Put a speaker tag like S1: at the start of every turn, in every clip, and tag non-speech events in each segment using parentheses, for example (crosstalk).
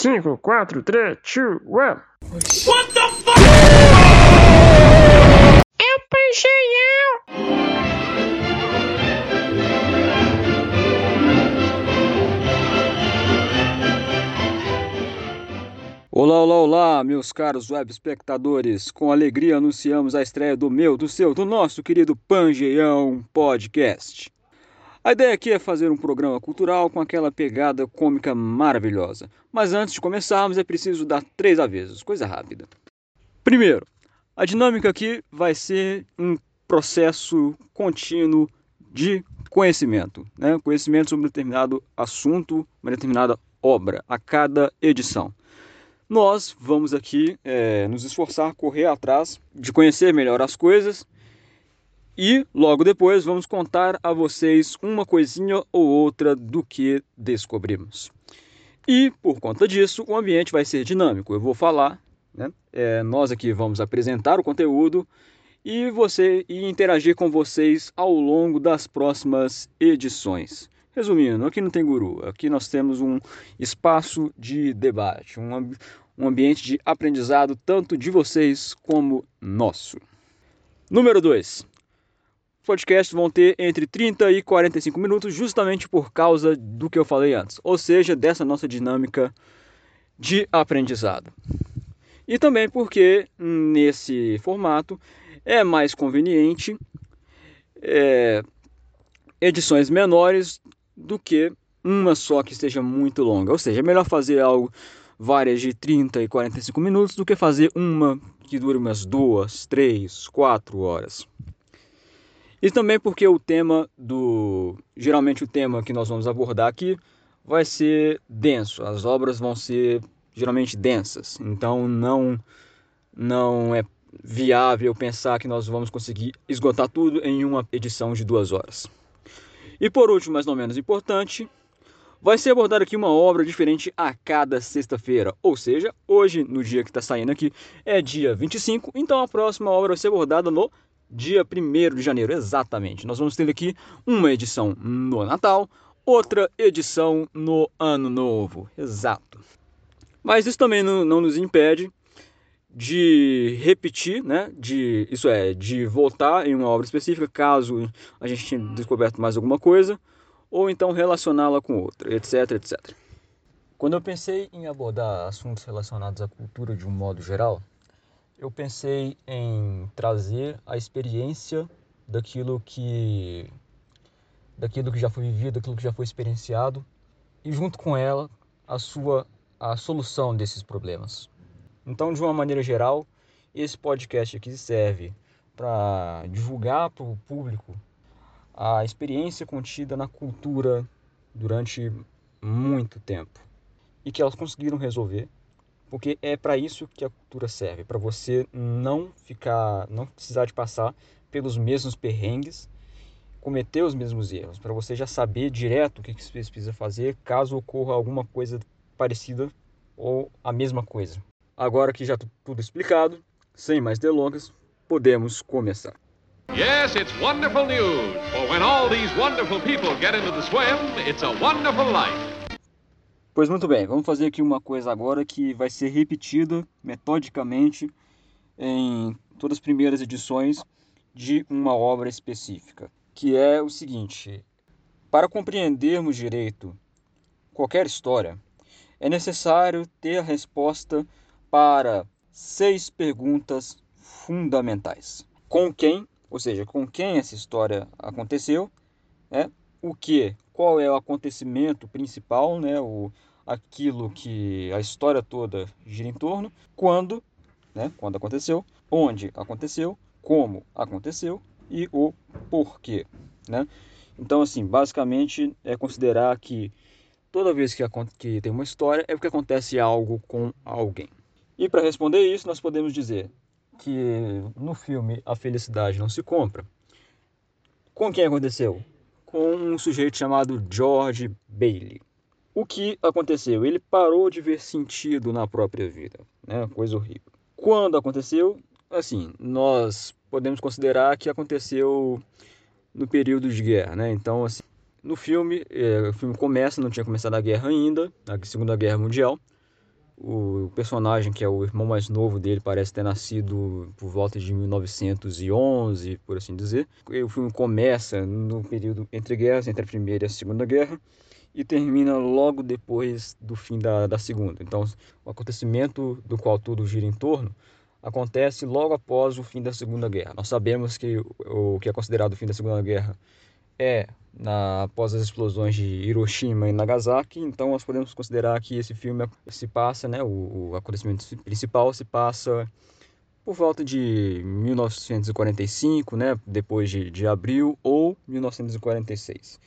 S1: 5, 4, 3, 2, 1.
S2: What the fuck?
S1: É o Pancheião!
S3: Olá, olá, olá, meus caros web espectadores. Com alegria anunciamos a estreia do meu, do seu, do nosso querido Pangeão Podcast. A ideia aqui é fazer um programa cultural com aquela pegada cômica maravilhosa. Mas antes de começarmos é preciso dar três avisos, coisa rápida. Primeiro, a dinâmica aqui vai ser um processo contínuo de conhecimento, né? conhecimento sobre um determinado assunto, uma determinada obra a cada edição. Nós vamos aqui é, nos esforçar, correr atrás de conhecer melhor as coisas e logo depois vamos contar a vocês uma coisinha ou outra do que descobrimos. E por conta disso, o ambiente vai ser dinâmico. Eu vou falar, né? É, nós aqui vamos apresentar o conteúdo e você e interagir com vocês ao longo das próximas edições. Resumindo, aqui não tem guru, aqui nós temos um espaço de debate, um, um ambiente de aprendizado tanto de vocês como nosso. Número 2. Podcasts vão ter entre 30 e 45 minutos, justamente por causa do que eu falei antes, ou seja, dessa nossa dinâmica de aprendizado. E também porque nesse formato é mais conveniente é, edições menores do que uma só que esteja muito longa. Ou seja, é melhor fazer algo várias de 30 e 45 minutos do que fazer uma que dure umas duas, três, quatro horas. E também porque o tema do. Geralmente o tema que nós vamos abordar aqui vai ser denso. As obras vão ser geralmente densas. Então não, não é viável pensar que nós vamos conseguir esgotar tudo em uma edição de duas horas. E por último, mas não menos importante, vai ser abordada aqui uma obra diferente a cada sexta-feira. Ou seja, hoje, no dia que está saindo aqui, é dia 25, então a próxima obra vai ser abordada no dia 1 de janeiro, exatamente. Nós vamos ter aqui uma edição no Natal, outra edição no Ano Novo, exato. Mas isso também não, não nos impede de repetir, né? De, isso é, de voltar em uma obra específica, caso a gente tenha descoberto mais alguma coisa, ou então relacioná-la com outra, etc, etc. Quando eu pensei em abordar assuntos relacionados à cultura de um modo geral, eu pensei em trazer a experiência daquilo que daquilo que já foi vivido, daquilo que já foi experienciado e junto com ela a sua a solução desses problemas. Então, de uma maneira geral, esse podcast aqui serve para divulgar para o público a experiência contida na cultura durante muito tempo e que elas conseguiram resolver, porque é para isso que a cultura serve, para você não ficar, não precisar de passar pelos mesmos perrengues, cometer os mesmos erros, para você já saber direto o que você precisa fazer caso ocorra alguma coisa parecida ou a mesma coisa. Agora que já tudo explicado, sem mais delongas, podemos começar.
S4: Yes, it's wonderful news, for when all these wonderful people get into the swim, it's a wonderful life.
S3: Pois muito bem, vamos fazer aqui uma coisa agora que vai ser repetida metodicamente em todas as primeiras edições de uma obra específica, que é o seguinte: para compreendermos direito qualquer história, é necessário ter a resposta para seis perguntas fundamentais. Com quem, ou seja, com quem essa história aconteceu, né? o que, qual é o acontecimento principal, né? o, aquilo que a história toda gira em torno, quando, né? quando aconteceu, onde aconteceu, como aconteceu e o porquê. Né? Então, assim, basicamente é considerar que toda vez que, que tem uma história é porque acontece algo com alguém. E para responder isso, nós podemos dizer que no filme A Felicidade Não Se Compra, com quem aconteceu? Com um sujeito chamado George Bailey. O que aconteceu? Ele parou de ver sentido na própria vida, né? Coisa horrível. Quando aconteceu? Assim, nós podemos considerar que aconteceu no período de guerra, né? Então, assim, no filme, é, o filme começa, não tinha começado a guerra ainda, a Segunda Guerra Mundial, O personagem, que é o irmão mais novo dele, parece ter nascido por volta de 1911, por assim dizer. O filme começa no período entre guerras, entre a Primeira e a Segunda Guerra, e termina logo depois do fim da, da Segunda. Então, o acontecimento do qual tudo gira em torno acontece logo após o fim da Segunda Guerra. Nós sabemos que o, que é considerado o fim da Segunda Guerra é na, após as explosões de Hiroshima e Nagasaki, então nós podemos considerar que esse filme se passa, né, o, o acontecimento principal se passa por volta de 1945, né, depois de, de abril, ou 1946.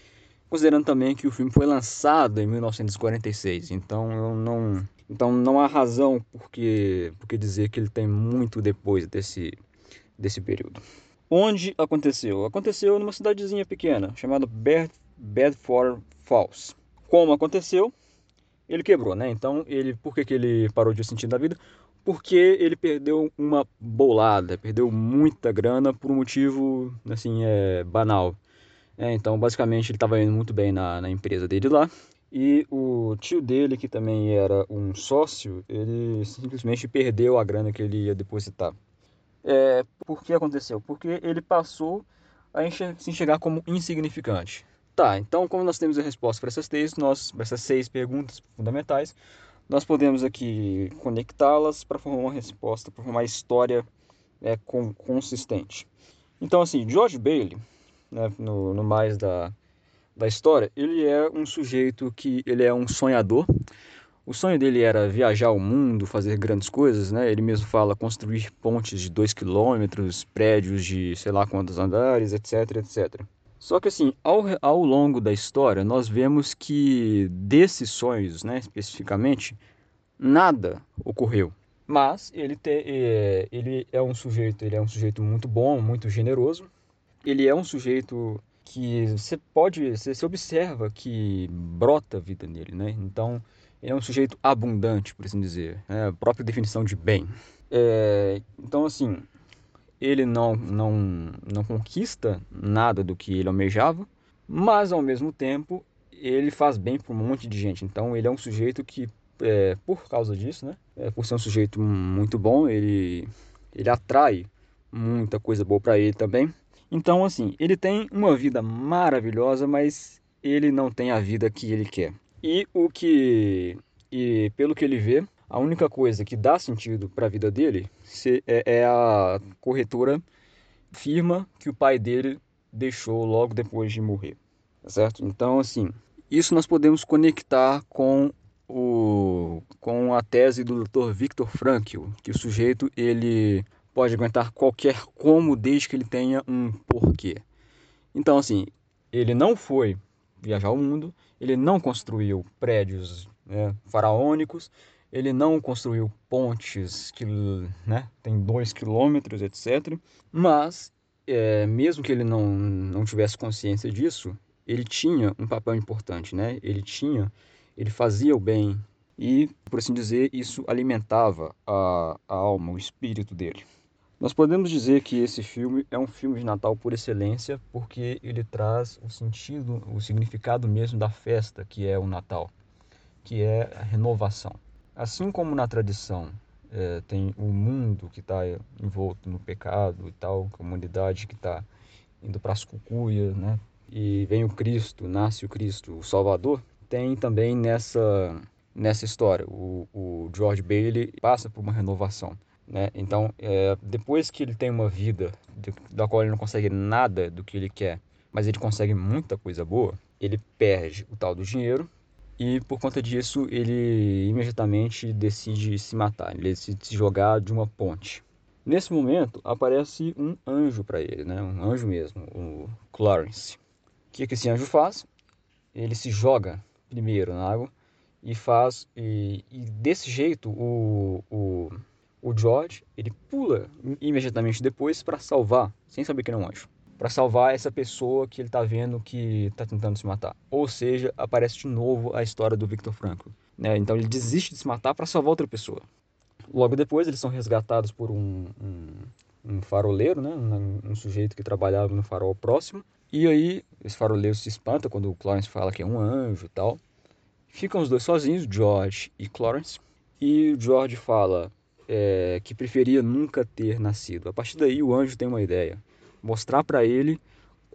S3: Considerando também que o filme foi lançado em 1946, então eu não, então não há razão por que, por que dizer que ele tem muito depois desse, desse período. Onde aconteceu? Aconteceu numa cidadezinha pequena chamada Bedford Falls. Como aconteceu? Ele quebrou, né? Então, ele, por que, que ele parou de sentir da vida? Porque ele perdeu uma bolada, perdeu muita grana por um motivo, assim, é, banal. É, então, basicamente, ele estava indo muito bem na, na empresa dele lá. E o tio dele, que também era um sócio, ele simplesmente perdeu a grana que ele ia depositar. É, por que aconteceu? Porque ele passou a enxer se enxergar como insignificante. Tá, então como nós temos a resposta para essas três, nós, essas seis perguntas fundamentais, nós podemos aqui conectá-las para formar uma resposta, para formar uma história é, com, consistente. Então, assim, George Bailey, né, no, no mais da, da história, ele é um sujeito que ele é um sonhador, o sonho dele era viajar o mundo, fazer grandes coisas, né? Ele mesmo fala construir pontes de 2 quilômetros, prédios de sei lá quantos andares, etc, etc. Só que assim, ao, ao longo da história, nós vemos que desses sonhos, né, especificamente, nada ocorreu. Mas ele, te, é, ele é um sujeito, ele é um sujeito muito bom, muito generoso. Ele é um sujeito que você pode, você, observa que brota vida nele, né? Então, ele é um sujeito abundante, por assim dizer, é a própria definição de bem. É, então, assim, ele não, não, não conquista nada do que ele almejava, mas ao mesmo tempo ele faz bem para um monte de gente. Então, ele é um sujeito que, é, por causa disso, né, é, por ser um sujeito muito bom, ele, ele atrai muita coisa boa para ele também. Então, assim, ele tem uma vida maravilhosa, mas ele não tem a vida que ele quer. E o que e pelo que ele vê, a única coisa que dá sentido para a vida dele é, é a corretora firma que o pai dele deixou logo depois de morrer, tá certo? Então, assim, isso nós podemos conectar com o com a tese do Dr. Viktor Frankl, que o sujeito ele pode aguentar qualquer como desde que ele tenha um porquê. Então, assim, ele não foi viajar o mundo, ele não construiu prédios né, faraônicos, ele não construiu pontes que né, tem dois quilômetros, etc. Mas, é, mesmo que ele não, não tivesse consciência disso, ele tinha um papel importante, né? Ele tinha, ele fazia o bem e, por assim dizer, isso alimentava a, a alma, o espírito dele. Nós podemos dizer que esse filme é um filme de Natal por excelência, porque ele traz o sentido, o significado mesmo da festa que é o Natal, que é a renovação. Assim como na tradição é, tem o mundo que está envolto no pecado e tal, a que está indo para as cucuias, né? E vem o Cristo, nasce o Cristo, o Salvador. Tem também nessa nessa história o, o George Bailey passa por uma renovação. Né? Então, é, depois que ele tem uma vida da qual ele não consegue nada do que ele quer, mas ele consegue muita coisa boa, ele perde o tal do dinheiro e por conta disso ele imediatamente decide se matar, ele decide se jogar de uma ponte. Nesse momento aparece um anjo para ele, né? um anjo mesmo, o Clarence. O que, que esse anjo faz? Ele se joga primeiro na água e faz e, e desse jeito o, o o George ele pula imediatamente depois para salvar, sem saber que não é um anjo, para salvar essa pessoa que ele está vendo que está tentando se matar. Ou seja, aparece de novo a história do Victor Franklin. Né? Então ele desiste de se matar para salvar outra pessoa. Logo depois eles são resgatados por um, um, um faroleiro, né? Um, um, sujeito que trabalhava no farol próximo. E aí esse faroleiro se espanta quando o Clarence fala que é um anjo e tal. Ficam os dois sozinhos, George e Clarence. e George fala é, que preferia nunca ter nascido. A partir daí o anjo tem uma ideia, mostrar para ele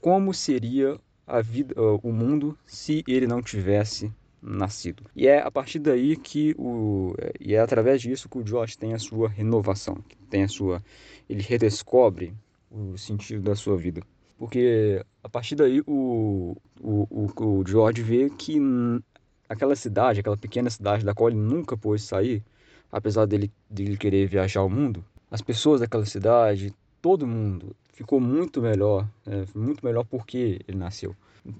S3: como seria a vida, o mundo se ele não tivesse nascido. E é a partir daí que o e é através disso que o George tem a sua renovação, tem a sua ele redescobre o sentido da sua vida. Porque a partir daí o, o, o, o George vê que aquela cidade, aquela pequena cidade da qual ele nunca pôde sair, apesar dele, dele querer viajar ao mundo, as pessoas daquela cidade, todo mundo ficou muito melhor, é, muito melhor porque ele nasceu.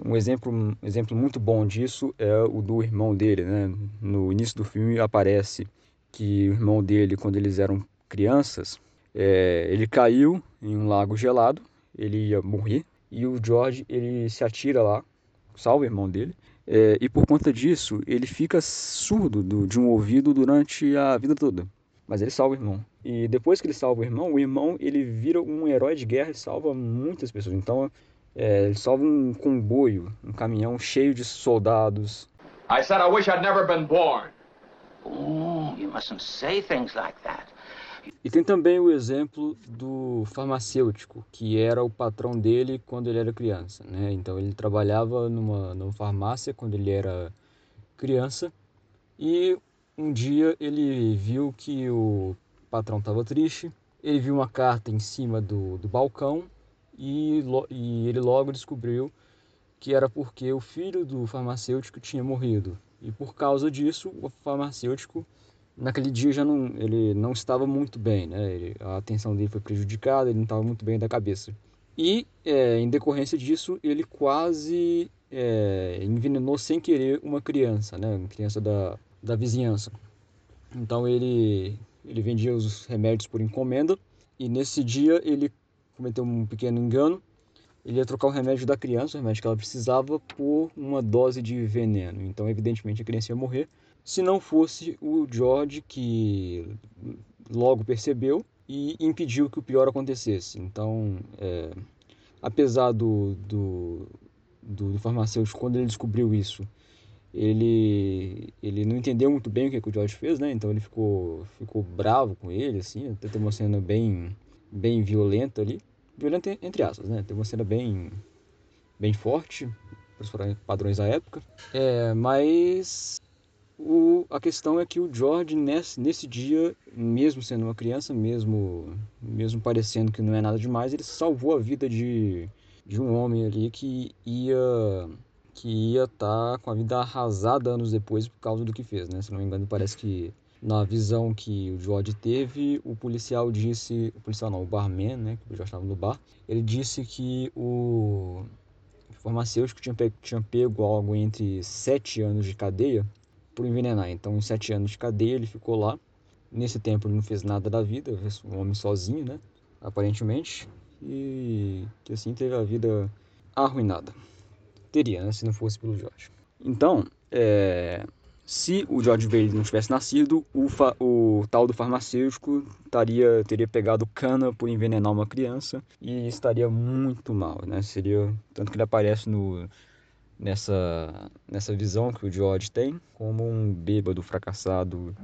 S3: Um exemplo, um exemplo muito bom disso é o do irmão dele, né? No início do filme aparece que o irmão dele, quando eles eram crianças, é, ele caiu em um lago gelado, ele ia morrer e o George ele se atira lá, salva o irmão dele é, e por conta disso, ele fica surdo do, de um ouvido durante a vida toda. Mas ele salva o irmão. E depois que ele salva o irmão, o irmão ele vira um herói de guerra e salva muitas pessoas. Então, é, ele salva um comboio, um caminhão cheio de soldados.
S4: I said I wish I'd never been born.
S2: Oh, you mustn't say things like that.
S3: E tem também o exemplo do farmacêutico, que era o patrão dele quando ele era criança. Né? Então ele trabalhava numa, numa farmácia quando ele era criança e um dia ele viu que o patrão estava triste, ele viu uma carta em cima do, do balcão e, e ele logo descobriu que era porque o filho do farmacêutico tinha morrido. E por causa disso, o farmacêutico naquele dia já não, ele não estava muito bem, né? Ele, a atenção dele foi prejudicada, ele não estava muito bem da cabeça. E é, em decorrência disso, ele quase é, envenenou sem querer uma criança, né? Uma criança da, da vizinhança. Então ele, ele vendia os remédios por encomenda e nesse dia ele cometeu um pequeno engano. Ele ia trocar o remédio da criança, o remédio que ela precisava, por uma dose de veneno. Então, evidentemente, a criança ia morrer se não fosse o George que logo percebeu e impediu que o pior acontecesse. Então, é, apesar do, do, do, farmacêutico, quando ele descobriu isso, ele, ele não entendeu muito bem o que, que o George fez, né? Então ele ficou, ficou bravo com ele, assim, até teve uma cena bem, bem violenta ali. Violenta entre aspas, né? Teve uma cena bem, bem forte, para os padrões da época. É, mas o, a questão é que o George, nesse, nesse dia, mesmo sendo uma criança, mesmo, mesmo parecendo que não é nada demais, ele salvou a vida de, de um homem ali que ia que ia estar tá com a vida arrasada anos depois por causa do que fez, né? Se não me engano, parece que na visão que o George teve, o policial disse, o policial não, o barman, né, que o estava no bar, ele disse que o farmacêutico tinha pego, tinha pego algo entre sete anos de cadeia por envenenar. Então, sete anos de cadeia, ele ficou lá. Nesse tempo, ele não fez nada da vida, um homem sozinho, né? Aparentemente. E que assim teve a vida arruinada. Teria, né? Se não fosse pelo George. Então, é, se o George Bailey não tivesse nascido, o, o, tal do farmacêutico estaria, teria pegado cana por envenenar uma criança e estaria muito mal, né? Seria tanto que ele aparece no nessa, nessa visão que o George tem como um bêbado fracassado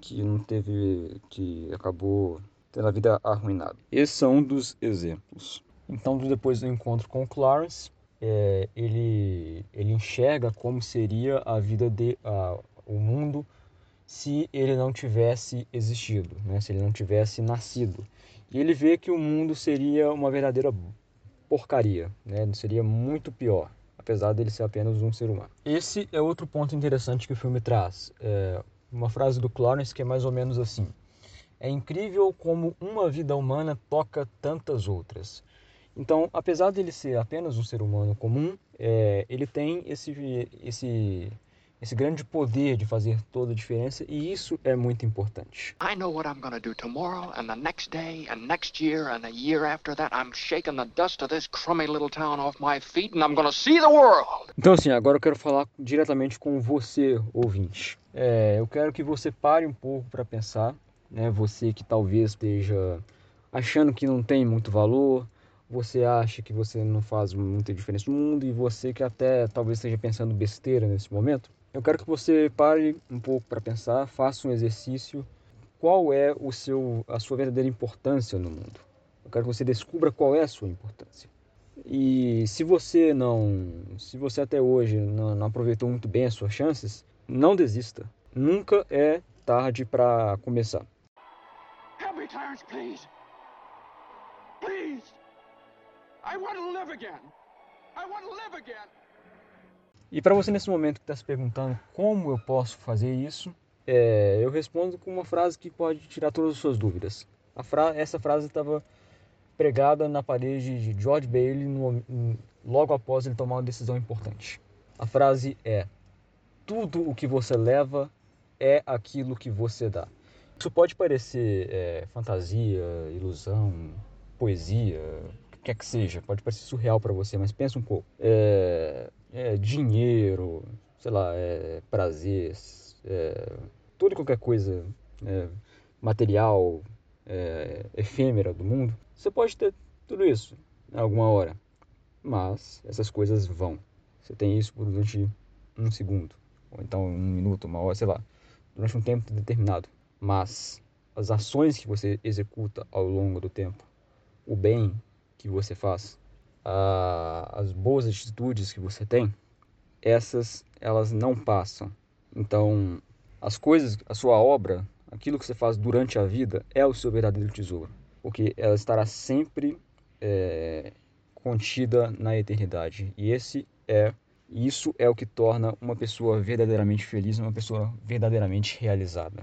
S3: que não teve que acabou tendo a vida arruinada. Esse é um dos exemplos. Então, depois do encontro com o Clarence, é, ele ele enxerga como seria a vida de a, o mundo se ele não tivesse existido, né? Se ele não tivesse nascido. E ele vê que o mundo seria uma verdadeira porcaria, né? Seria muito pior apesar dele ser apenas um ser humano. Esse é outro ponto interessante que o filme traz. É uma frase do Clarence que é mais ou menos assim: É incrível como uma vida humana toca tantas outras. Então, apesar dele ser apenas um ser humano comum, é, ele tem esse, esse esse grande poder de fazer toda a diferença e isso é muito importante. I know what I'm going to do tomorrow and the next day and next year and a year after that I'm shaking the dust of this crummy little town off my feet and I'm going to see the world. Então assim, agora eu quero falar diretamente com você, ouvinte. É, eu quero que você pare um pouco para pensar, né? Você que talvez esteja achando que não tem muito valor, você acha que você não faz muita diferença no mundo e você que até talvez esteja pensando besteira nesse momento, Eu quero que você pare um pouco para pensar, faça um exercício. Qual é o seu, a sua verdadeira importância no mundo? Eu quero que você descubra qual é a sua importância. E se você não, se você até hoje não, não aproveitou muito bem as suas chances, não desista. Nunca é tarde para começar.
S5: Help me, Clarence, please. Please. I want to live again. I want to live again.
S3: E para você nesse momento que está se perguntando como eu posso fazer isso, é, eu respondo com uma frase que pode tirar todas as suas dúvidas. Fra essa frase estava pregada na parede de George Bailey no, logo após ele tomar uma decisão importante. A frase é: Tudo o que você leva é aquilo que você dá. Isso pode parecer é, fantasia, ilusão, poesia, o que quer que seja, pode parecer surreal para você, mas pensa um pouco. É, é, dinheiro, sei lá, é, prazer, é, toda e qualquer coisa é, material, é, efêmera do mundo, você pode ter tudo isso em alguma hora, mas essas coisas vão. Você tem isso durante um segundo, ou então um minuto, uma hora, sei lá, durante um tempo determinado. Mas as ações que você executa ao longo do tempo, o bem que você faz, a, as boas atitudes que você tem, essas elas não passam. Então, as coisas, a sua obra, aquilo que você faz durante a vida é o seu verdadeiro tesouro, porque ela estará sempre é, contida na eternidade. E esse é isso é o que torna uma pessoa verdadeiramente feliz, uma pessoa verdadeiramente realizada.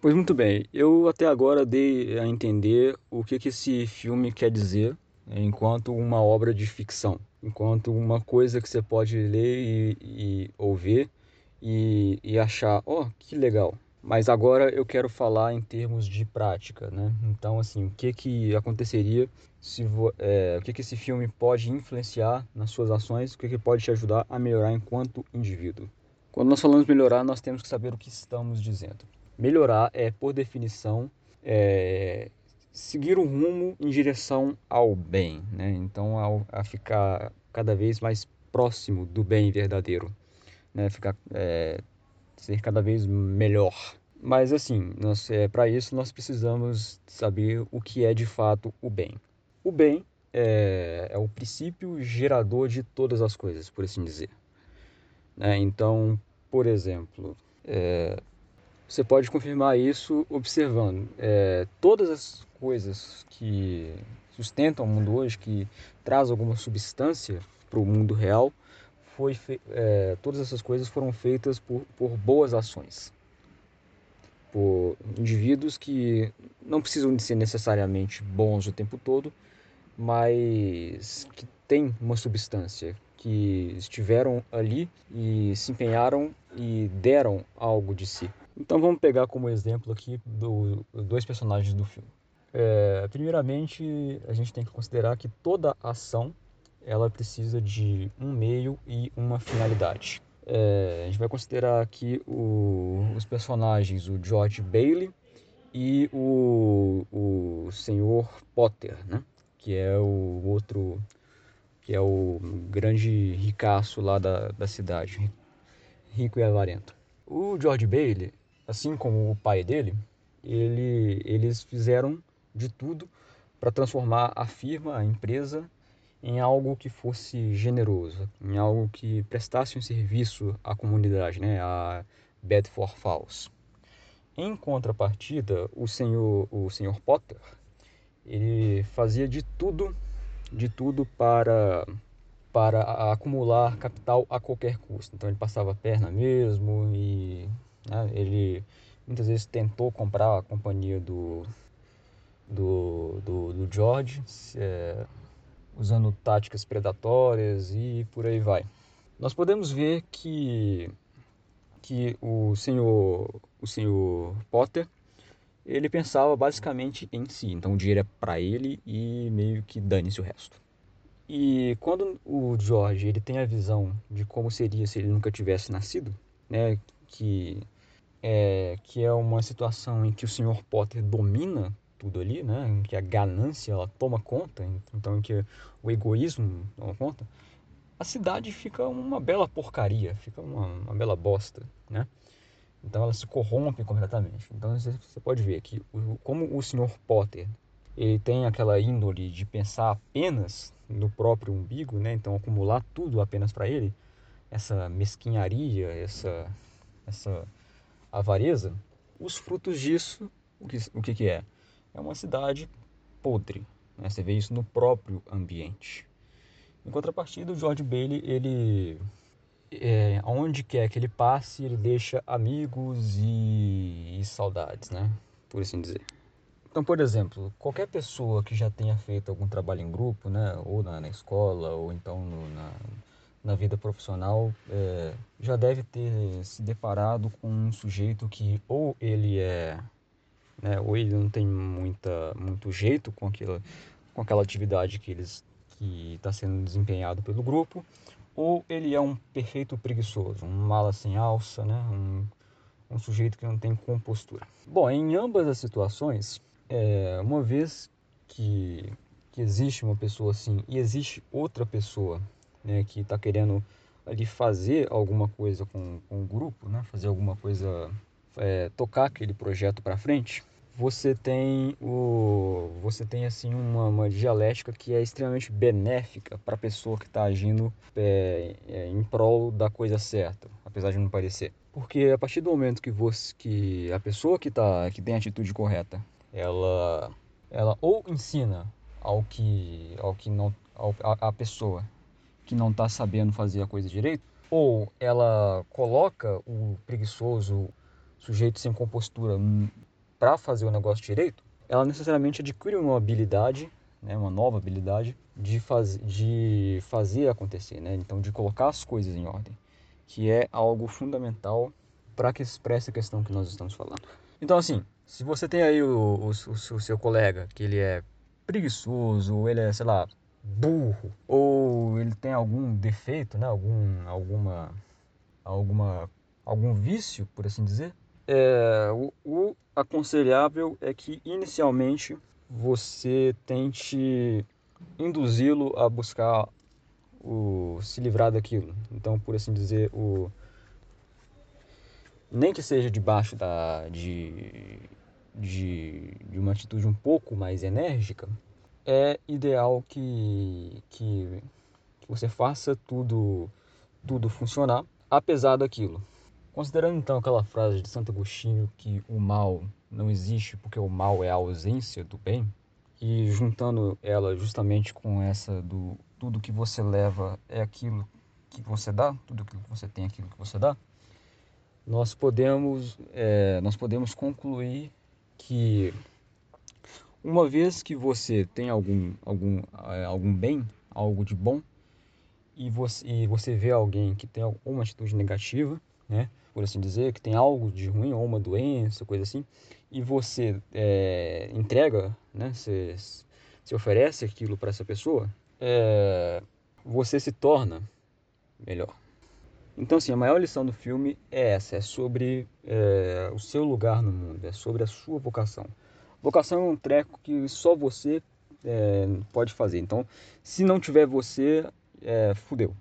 S3: Pois muito bem, eu até agora dei a entender o que, que esse filme quer dizer enquanto uma obra de ficção, enquanto uma coisa que você pode ler e, e ouvir e, e achar, ó, oh, que legal. Mas agora eu quero falar em termos de prática, né? Então, assim, o que que aconteceria se é, o que que esse filme pode influenciar nas suas ações, o que que pode te ajudar a melhorar enquanto indivíduo. Quando nós falamos melhorar, nós temos que saber o que estamos dizendo. Melhorar é, por definição, é, seguir um rumo em direção ao bem, né? Então, ao, a ficar cada vez mais próximo do bem verdadeiro, né? Ficar, é, ser cada vez melhor. Mas assim, é, para isso nós precisamos saber o que é de fato o bem. O bem é, é o princípio gerador de todas as coisas, por assim dizer. Né? Então, por exemplo, é, você pode confirmar isso observando é, todas as coisas que sustentam o mundo hoje, que traz alguma substância para o mundo real, foi é, todas essas coisas foram feitas por, por boas ações, por indivíduos que não precisam de ser necessariamente bons o tempo todo, mas que têm uma substância, que estiveram ali e se empenharam e deram algo de si. Então vamos pegar como exemplo aqui do, dois personagens do filme. É, primeiramente, a gente tem que considerar que toda ação ela precisa de um meio e uma finalidade. É, a gente vai considerar aqui o, os personagens, o George Bailey e o, o Senhor Potter, né? que é o outro, que é o grande ricaço lá da, da cidade, rico e avarento. O George Bailey assim como o pai dele, ele, eles fizeram de tudo para transformar a firma, a empresa, em algo que fosse generoso, em algo que prestasse um serviço à comunidade, né, a Bedford Falls. Em contrapartida, o senhor, o senhor Potter, ele fazia de tudo, de tudo para para acumular capital a qualquer custo. Então ele passava a perna mesmo e né? Ele muitas vezes tentou comprar a companhia do, do, do, do George, é, usando táticas predatórias e por aí vai. Nós podemos ver que, que o senhor, o senhor Potter ele pensava basicamente em si. Então o dinheiro é para ele e meio que dane-se o resto. E quando o George ele tem a visão de como seria se ele nunca tivesse nascido, né, que é, que é uma situação em que o Sr. Potter domina tudo ali, né? Em que a ganância ela toma conta, então em que o egoísmo toma conta, a cidade fica uma bela porcaria, fica uma, uma bela bosta, né? Então ela se corrompe completamente. Então você pode ver que como o Sr. Potter ele tem aquela índole de pensar apenas no próprio umbigo, né? Então acumular tudo apenas para ele, essa mesquinharia, essa essa avareza, os frutos disso, o que o que, que é? É uma cidade podre. Né? Você vê isso no próprio ambiente. Em contrapartida, o George Bailey, ele é, onde quer que ele passe, ele deixa amigos e, e saudades, né? Por assim dizer. Então, por exemplo, qualquer pessoa que já tenha feito algum trabalho em grupo, né, ou na, na escola, ou então no, na, na vida profissional, é, já deve ter se deparado com um sujeito que ou ele é, né, ou ele não tem muita, muito jeito com aquela, com aquela atividade que eles que está sendo desempenhado pelo grupo, ou ele é um perfeito preguiçoso, um mala sem alça, né? um, um sujeito que não tem compostura. Bom, em ambas as situações, é, uma vez que, que existe uma pessoa assim e existe outra pessoa né, que está querendo ali fazer alguma coisa com, com o grupo, né, fazer alguma coisa, é, tocar aquele projeto para frente, você tem o você tem assim uma, uma dialética que é extremamente benéfica para a pessoa que está agindo é, é, em prol da coisa certa, apesar de não parecer. Porque a partir do momento que você que a pessoa que tá que tem a atitude correta, ela ela ou ensina ao que ao que não ao, a, a pessoa que não está sabendo fazer a coisa direito, ou ela coloca o preguiçoso sujeito sem compostura para fazer o negócio direito, ela necessariamente adquire uma habilidade, né, uma nova habilidade de, faz, de fazer acontecer, né? então de colocar as coisas em ordem, que é algo fundamental para que expresse a questão que nós estamos falando. Então assim, se você tem aí o, o, o, seu colega que ele é preguiçoso, ele é, sei lá, burro, ou ele tem algum defeito, né, algum, alguma, alguma, algum vício, por assim dizer, é, o, o aconselhável é que inicialmente você tente induzi-lo a buscar o se livrar daquilo. Então, por assim dizer, o nem que seja debaixo da de, de, de uma atitude um pouco mais enérgica, é ideal que, que, você faça tudo tudo funcionar apesar daquilo. Considerando então aquela frase de Santo Agostinho que o mal não existe porque o mal é a ausência do bem, e juntando ela justamente com essa do tudo que você leva é aquilo que você dá, tudo que você tem é aquilo que você dá, nós podemos, é, nós podemos concluir que uma vez que você tem algum, algum, é, algum bem, algo de bom, e você, e você vê alguém que tem uma atitude negativa, né? por assim dizer, que tem algo de ruim, ou uma doença, coisa assim, e você é, entrega, né, você, se oferece aquilo para essa pessoa, é, você se torna melhor. Então, assim, a maior lição do filme é essa, é sobre é, o seu lugar no mundo, é sobre a sua vocação. Vocação é um treco que só você é, pode fazer. Então, se não tiver você, é, fudeu.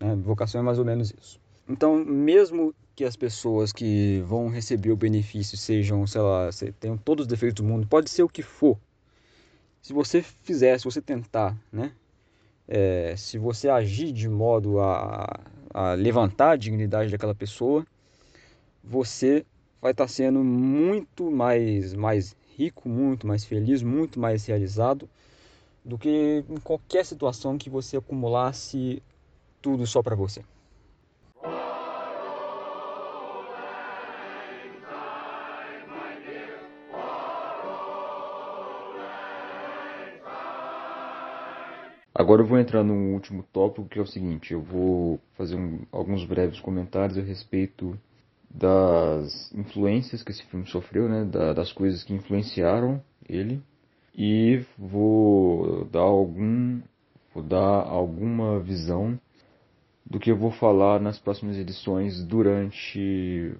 S3: Né? Vocação é mais ou menos isso. Então, mesmo que as pessoas que vão receber o benefício sejam, sei lá, tenham todos os defeitos do mundo, pode ser o que for. Se você fizer, se você tentar, né? É, se você agir de modo a, a levantar a dignidade daquela pessoa, você vai estar sendo muito mais, mais rico, muito mais feliz, muito mais realizado do que em qualquer situação que você acumulasse tudo só para você. Agora eu vou entrar num último tópico que é o seguinte: eu vou fazer um, alguns breves comentários a respeito das influências que esse filme sofreu, né, da, das coisas que influenciaram ele e vou dar algum vou dar alguma visão do que eu vou falar nas próximas edições durante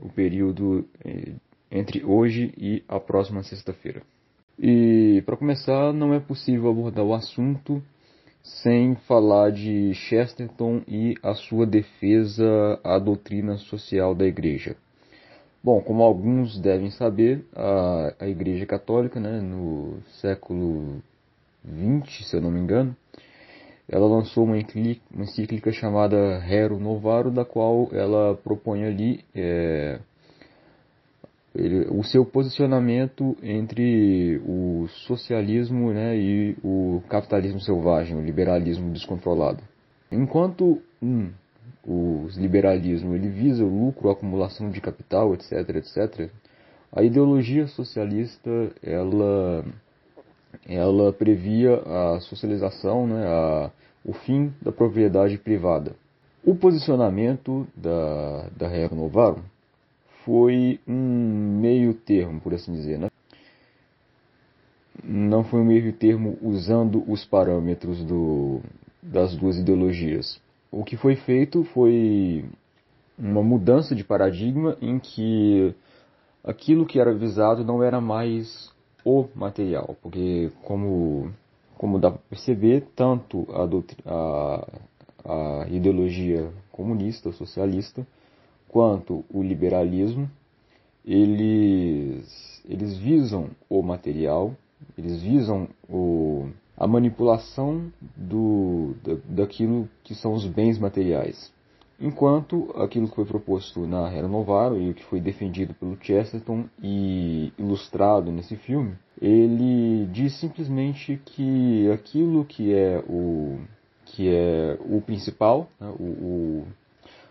S3: o período eh, entre hoje e a próxima sexta-feira. E para começar, não é possível abordar o assunto sem falar de Chesterton e a sua defesa à doutrina social da Igreja. Bom, como alguns devem saber, a, a Igreja Católica, né, no século XX, se eu não me engano, ela lançou uma encíclica chamada Rero Novaro, da qual ela propõe ali é, ele, o seu posicionamento entre o socialismo né, e o capitalismo selvagem, o liberalismo descontrolado. Enquanto um, o liberalismo ele visa o lucro, a acumulação de capital, etc, etc, a ideologia socialista ela ela previa a socialização, né, a, o fim da propriedade privada. O posicionamento da, da Real Novarum foi um meio termo, por assim dizer. Né? Não foi um meio termo usando os parâmetros do, das duas ideologias. O que foi feito foi uma mudança de paradigma em que aquilo que era visado não era mais o material, porque como, como dá para perceber, tanto a, a, a ideologia comunista, socialista, quanto o liberalismo, eles, eles visam o material, eles visam o, a manipulação do, da, daquilo que são os bens materiais. Enquanto aquilo que foi proposto na Era Novaro e o que foi defendido pelo Chesterton e ilustrado nesse filme, ele diz simplesmente que aquilo que é o que é o principal, né, o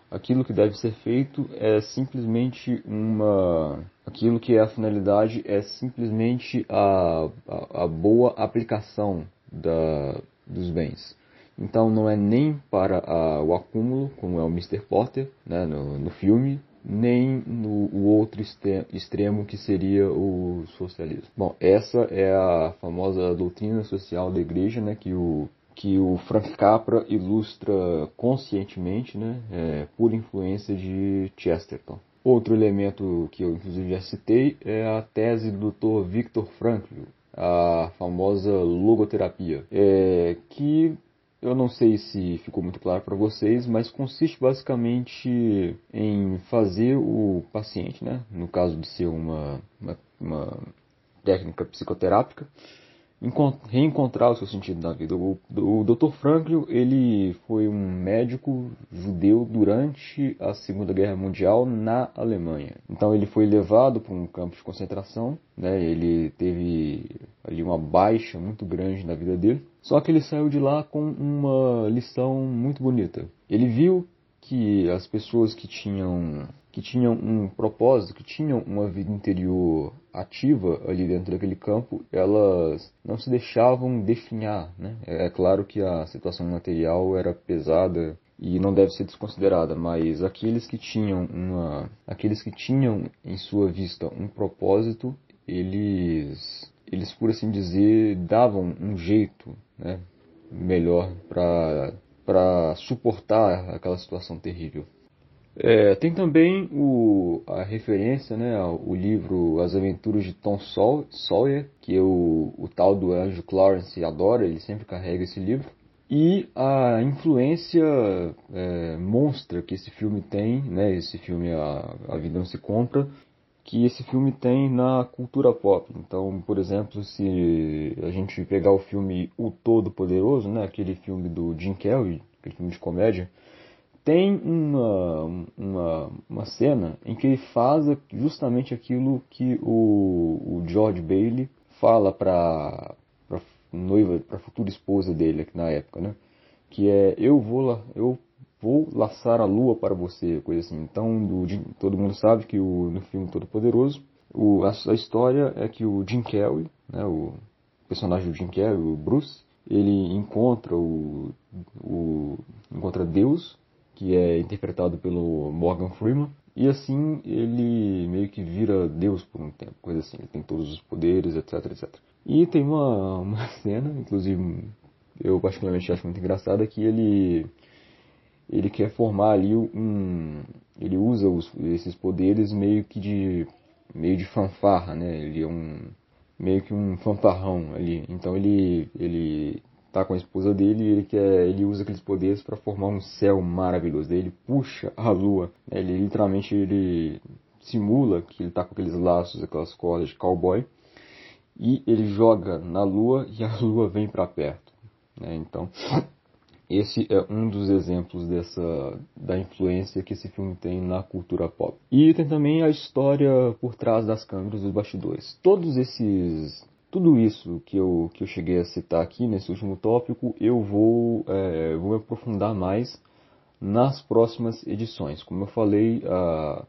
S3: aquilo que deve ser feito é simplesmente uma. Aquilo que é a finalidade é simplesmente a, a, a boa aplicação da, dos bens. Então não é nem para a, o acúmulo, como é o Mr. Potter né, no, no filme, nem no o outro extremo que seria o socialismo. Bom, essa é a famosa doutrina social da igreja, né, que o que o Frank Capra ilustra conscientemente, né, é, por influência de Chesterton. Outro elemento que eu inclusive já citei é a tese do Dr. Viktor Frankl, a famosa logoterapia, é, que eu não sei se ficou muito claro para vocês, mas consiste basicamente em fazer o paciente, né, no caso de ser uma, uma, uma técnica psicoterápica, reencontrar o seu sentido na vida. O, o Dr. Franklin ele foi um médico judeu durante a Segunda Guerra Mundial na Alemanha. Então ele foi levado para um campo de concentração, né? ele teve ali uma baixa muito grande na vida dele. Só que ele saiu de lá com uma lição muito bonita. Ele viu que as pessoas que tinham que tinham um propósito, que tinham uma vida interior ativa ali dentro daquele campo, elas não se deixavam definhar. Né? É, é claro que a situação material era pesada e não deve ser desconsiderada, mas aqueles que tinham uma, aqueles que tinham em sua vista um propósito, eles, eles por assim dizer, davam um jeito, né, melhor para para suportar aquela situação terrível. É, tem também o, a referência né, ao livro As Aventuras de Tom Sawyer, que o, o tal do anjo Clarence adora, ele sempre carrega esse livro. E a influência é, monstra que esse filme tem, né, esse filme a, a Vida Não Se Compra, que esse filme tem na cultura pop. Então, por exemplo, se a gente pegar o filme O Todo Poderoso, né, aquele filme do Jim Carrey, aquele filme de comédia, tem uma, uma, uma cena em que ele faz justamente aquilo que o, o George Bailey fala para noiva, para futura esposa dele aqui na época, né? Que é eu vou eu vou laçar a lua para você, coisa assim. Então, do, todo mundo sabe que o, no filme Todo Poderoso, o, a, a, história é que o Jim Carrey, né, o personagem do Jim Carrey, o Bruce, ele encontra o, o encontra Deus que é interpretado pelo Morgan Freeman. E assim ele meio que vira Deus por um tempo, coisa assim. Ele tem todos os poderes, etc, etc. E tem uma, (laughs) uma cena, inclusive eu particularmente acho muito engraçada, que ele ele quer formar ali um ele usa os, esses poderes meio que de meio de fanfarra, né? Ele é um meio que um fanfarrão ali. Então ele ele tá com a esposa dele e ele quer ele usa aqueles poderes para formar um céu maravilhoso. Daí ele puxa a lua, né? ele literalmente ele simula que ele tá com aqueles laços, aquelas cordas de cowboy e ele joga na lua e a (laughs) lua vem para perto. Né? Então esse é um dos exemplos dessa da influência que esse filme tem na cultura pop. E tem também a história por trás das câmeras dos bastidores. Todos esses tudo isso que eu, que eu cheguei a citar aqui nesse último tópico, eu vou, é, vou me aprofundar mais nas próximas edições. Como eu falei, a,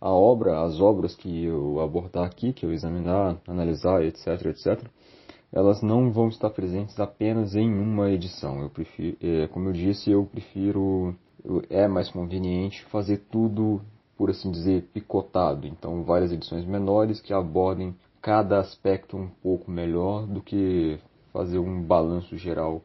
S3: a obra, as obras que eu abordar aqui, que eu examinar, analisar, etc, etc, elas não vão estar presentes apenas em uma edição. Eu prefiro, é, como eu disse, eu prefiro, é mais conveniente fazer tudo, por assim dizer, picotado. Então, várias edições menores que abordem cada aspecto um pouco melhor do que fazer um balanço geral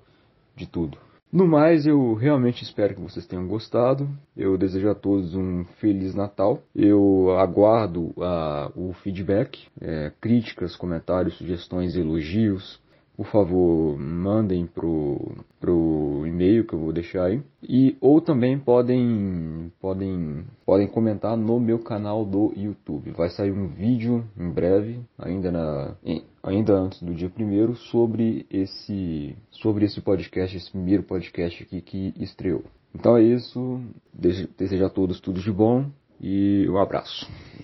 S3: de tudo. No mais, eu realmente espero que vocês tenham gostado. Eu desejo a todos um Feliz Natal. Eu aguardo uh, o feedback, é, críticas, comentários, sugestões, elogios. Por favor, mandem pro, pro e-mail que eu vou deixar aí. E, ou também podem, podem, podem comentar no meu canal do YouTube. Vai sair um vídeo em breve, ainda, na, ainda antes do dia primeiro, sobre esse, sobre esse podcast, esse primeiro podcast aqui que estreou. Então é isso. Desejo a todos tudo de bom e um abraço.